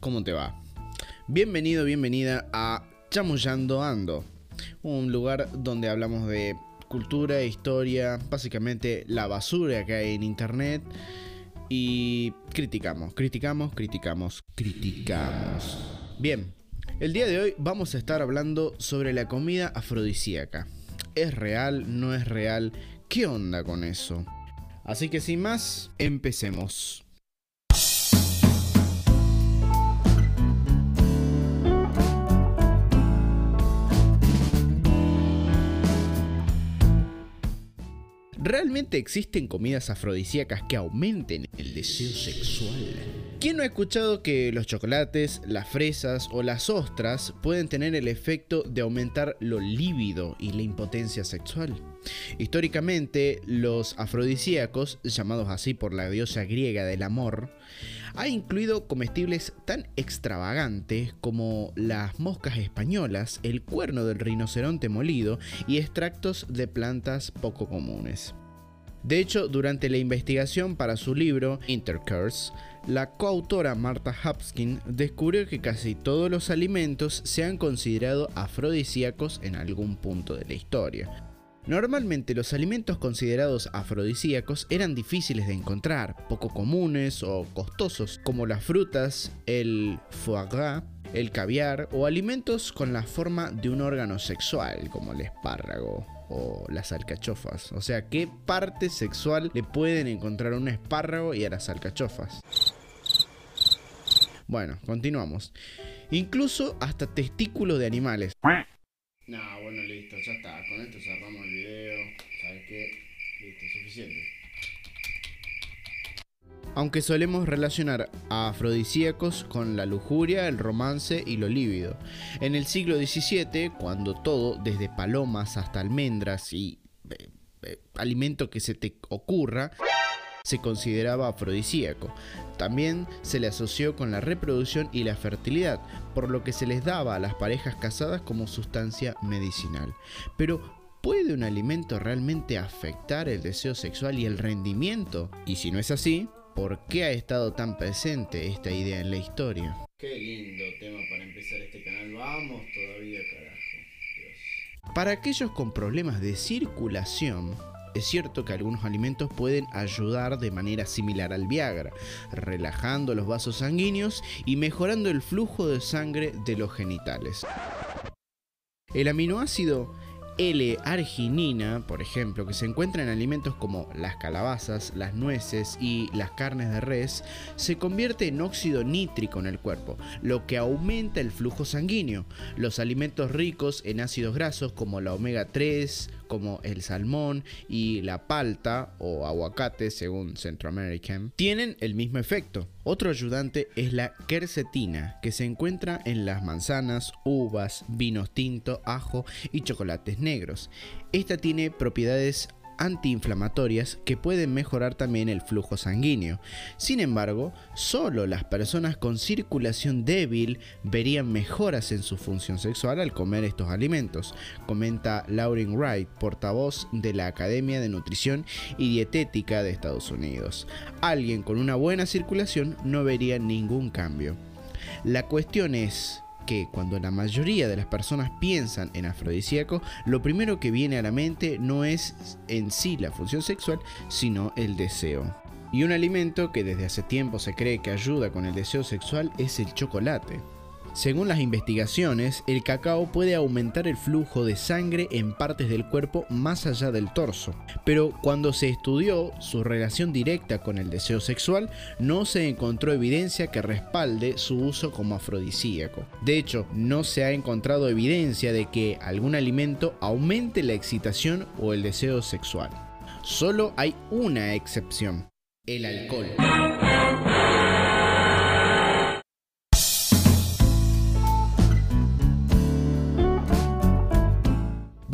¿cómo te va? Bienvenido, bienvenida a Chamullando Ando, un lugar donde hablamos de cultura, historia, básicamente la basura que hay en internet y criticamos, criticamos, criticamos, criticamos. Bien, el día de hoy vamos a estar hablando sobre la comida afrodisíaca. ¿Es real? ¿No es real? ¿Qué onda con eso? Así que sin más, empecemos. ¿Realmente existen comidas afrodisíacas que aumenten el deseo sexual? ¿Quién no ha escuchado que los chocolates, las fresas o las ostras pueden tener el efecto de aumentar lo lívido y la impotencia sexual? Históricamente, los afrodisíacos, llamados así por la diosa griega del amor, ha incluido comestibles tan extravagantes como las moscas españolas, el cuerno del rinoceronte molido y extractos de plantas poco comunes. De hecho, durante la investigación para su libro Intercourse, la coautora Martha Hapskin descubrió que casi todos los alimentos se han considerado afrodisíacos en algún punto de la historia. Normalmente los alimentos considerados afrodisíacos eran difíciles de encontrar, poco comunes o costosos, como las frutas, el foie gras, el caviar o alimentos con la forma de un órgano sexual, como el espárrago o las alcachofas. O sea, ¿qué parte sexual le pueden encontrar a un espárrago y a las alcachofas? Bueno, continuamos. Incluso hasta testículos de animales. No, bueno, listo, ya está. Con esto cerramos el video. ¿Sabes qué? Listo, suficiente. Aunque solemos relacionar a afrodisíacos con la lujuria, el romance y lo lívido. En el siglo XVII, cuando todo, desde palomas hasta almendras y eh, eh, alimento que se te ocurra, se consideraba afrodisíaco. También se le asoció con la reproducción y la fertilidad, por lo que se les daba a las parejas casadas como sustancia medicinal. Pero, ¿puede un alimento realmente afectar el deseo sexual y el rendimiento? Y si no es así, ¿por qué ha estado tan presente esta idea en la historia? Qué lindo tema para empezar este canal. Vamos todavía, carajo. Para aquellos con problemas de circulación, es cierto que algunos alimentos pueden ayudar de manera similar al Viagra, relajando los vasos sanguíneos y mejorando el flujo de sangre de los genitales. El aminoácido L-arginina, por ejemplo, que se encuentra en alimentos como las calabazas, las nueces y las carnes de res, se convierte en óxido nítrico en el cuerpo, lo que aumenta el flujo sanguíneo. Los alimentos ricos en ácidos grasos como la omega 3, como el salmón y la palta o aguacate según Centro American tienen el mismo efecto. Otro ayudante es la quercetina que se encuentra en las manzanas, uvas, vinos tinto, ajo y chocolates negros. Esta tiene propiedades antiinflamatorias que pueden mejorar también el flujo sanguíneo. Sin embargo, solo las personas con circulación débil verían mejoras en su función sexual al comer estos alimentos, comenta Lauren Wright, portavoz de la Academia de Nutrición y Dietética de Estados Unidos. Alguien con una buena circulación no vería ningún cambio. La cuestión es, que cuando la mayoría de las personas piensan en afrodisíaco, lo primero que viene a la mente no es en sí la función sexual, sino el deseo. Y un alimento que desde hace tiempo se cree que ayuda con el deseo sexual es el chocolate. Según las investigaciones, el cacao puede aumentar el flujo de sangre en partes del cuerpo más allá del torso, pero cuando se estudió su relación directa con el deseo sexual, no se encontró evidencia que respalde su uso como afrodisíaco. De hecho, no se ha encontrado evidencia de que algún alimento aumente la excitación o el deseo sexual. Solo hay una excepción, el alcohol.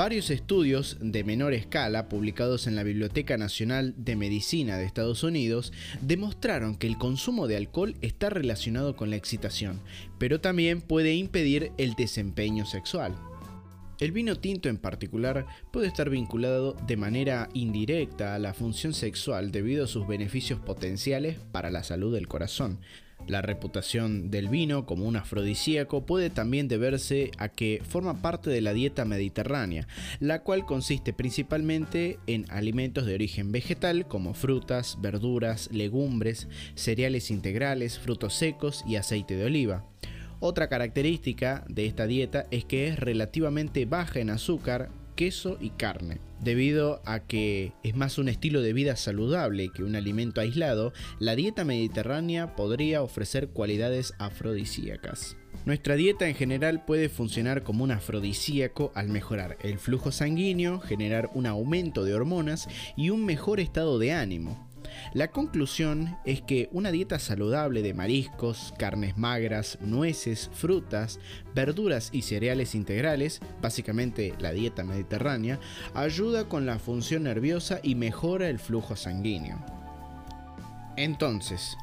Varios estudios de menor escala publicados en la Biblioteca Nacional de Medicina de Estados Unidos demostraron que el consumo de alcohol está relacionado con la excitación, pero también puede impedir el desempeño sexual. El vino tinto en particular puede estar vinculado de manera indirecta a la función sexual debido a sus beneficios potenciales para la salud del corazón. La reputación del vino como un afrodisíaco puede también deberse a que forma parte de la dieta mediterránea, la cual consiste principalmente en alimentos de origen vegetal como frutas, verduras, legumbres, cereales integrales, frutos secos y aceite de oliva. Otra característica de esta dieta es que es relativamente baja en azúcar, queso y carne. Debido a que es más un estilo de vida saludable que un alimento aislado, la dieta mediterránea podría ofrecer cualidades afrodisíacas. Nuestra dieta en general puede funcionar como un afrodisíaco al mejorar el flujo sanguíneo, generar un aumento de hormonas y un mejor estado de ánimo. La conclusión es que una dieta saludable de mariscos, carnes magras, nueces, frutas, verduras y cereales integrales, básicamente la dieta mediterránea, ayuda con la función nerviosa y mejora el flujo sanguíneo. Entonces,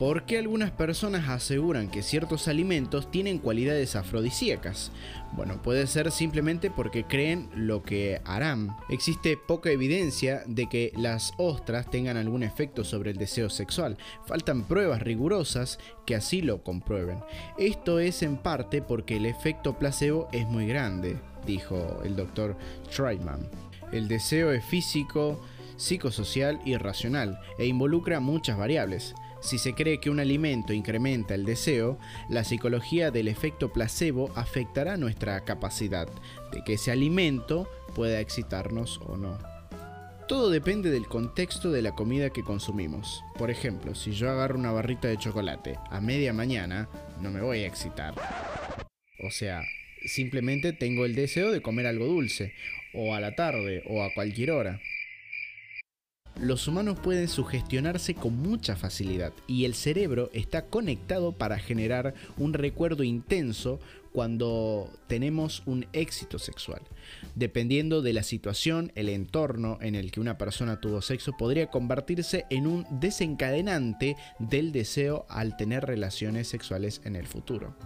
¿Por qué algunas personas aseguran que ciertos alimentos tienen cualidades afrodisíacas? Bueno, puede ser simplemente porque creen lo que harán. Existe poca evidencia de que las ostras tengan algún efecto sobre el deseo sexual. Faltan pruebas rigurosas que así lo comprueben. Esto es en parte porque el efecto placebo es muy grande, dijo el doctor Schreiman. El deseo es físico, psicosocial y racional e involucra muchas variables. Si se cree que un alimento incrementa el deseo, la psicología del efecto placebo afectará nuestra capacidad de que ese alimento pueda excitarnos o no. Todo depende del contexto de la comida que consumimos. Por ejemplo, si yo agarro una barrita de chocolate a media mañana, no me voy a excitar. O sea, simplemente tengo el deseo de comer algo dulce, o a la tarde, o a cualquier hora los humanos pueden sugestionarse con mucha facilidad y el cerebro está conectado para generar un recuerdo intenso cuando tenemos un éxito sexual. Dependiendo de la situación, el entorno en el que una persona tuvo sexo podría convertirse en un desencadenante del deseo al tener relaciones sexuales en el futuro.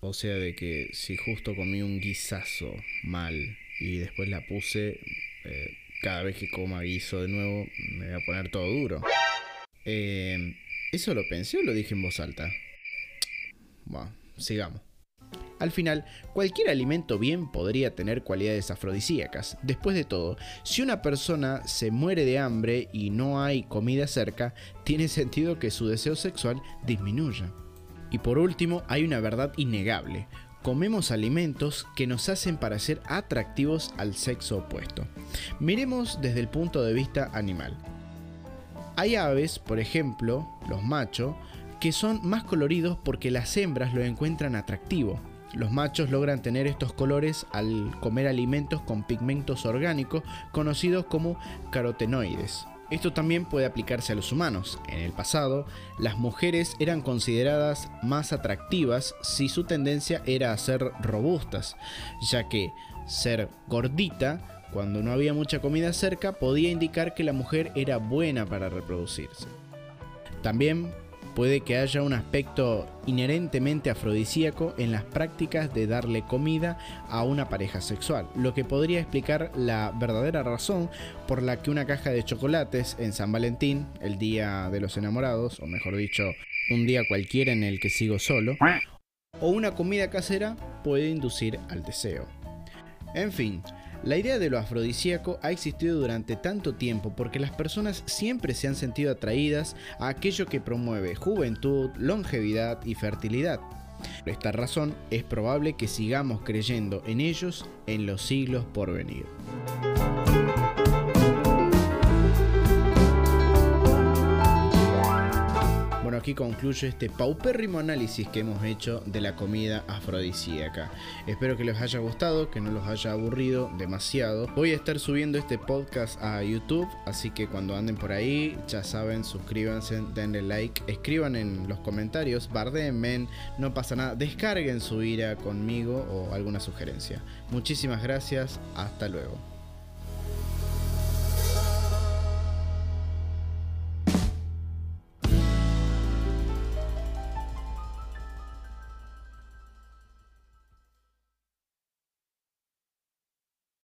O sea, de que si justo comí un guisazo mal y después la puse... Eh, cada vez que coma guiso de nuevo me voy a poner todo duro. Eh, ¿Eso lo pensé o lo dije en voz alta? Bueno, sigamos. Al final, cualquier alimento bien podría tener cualidades afrodisíacas. Después de todo, si una persona se muere de hambre y no hay comida cerca, tiene sentido que su deseo sexual disminuya. Y por último, hay una verdad innegable comemos alimentos que nos hacen parecer atractivos al sexo opuesto. Miremos desde el punto de vista animal. Hay aves, por ejemplo, los machos, que son más coloridos porque las hembras lo encuentran atractivo. Los machos logran tener estos colores al comer alimentos con pigmentos orgánicos conocidos como carotenoides. Esto también puede aplicarse a los humanos. En el pasado, las mujeres eran consideradas más atractivas si su tendencia era a ser robustas, ya que ser gordita, cuando no había mucha comida cerca, podía indicar que la mujer era buena para reproducirse. También puede que haya un aspecto inherentemente afrodisíaco en las prácticas de darle comida a una pareja sexual, lo que podría explicar la verdadera razón por la que una caja de chocolates en San Valentín, el día de los enamorados, o mejor dicho, un día cualquiera en el que sigo solo, o una comida casera puede inducir al deseo. En fin, la idea de lo afrodisíaco ha existido durante tanto tiempo porque las personas siempre se han sentido atraídas a aquello que promueve juventud, longevidad y fertilidad. Por esta razón es probable que sigamos creyendo en ellos en los siglos por venir. Aquí concluye este paupérrimo análisis que hemos hecho de la comida afrodisíaca. Espero que les haya gustado, que no los haya aburrido demasiado. Voy a estar subiendo este podcast a YouTube, así que cuando anden por ahí, ya saben, suscríbanse, denle like, escriban en los comentarios, bardeen, no pasa nada, descarguen su ira conmigo o alguna sugerencia. Muchísimas gracias, hasta luego.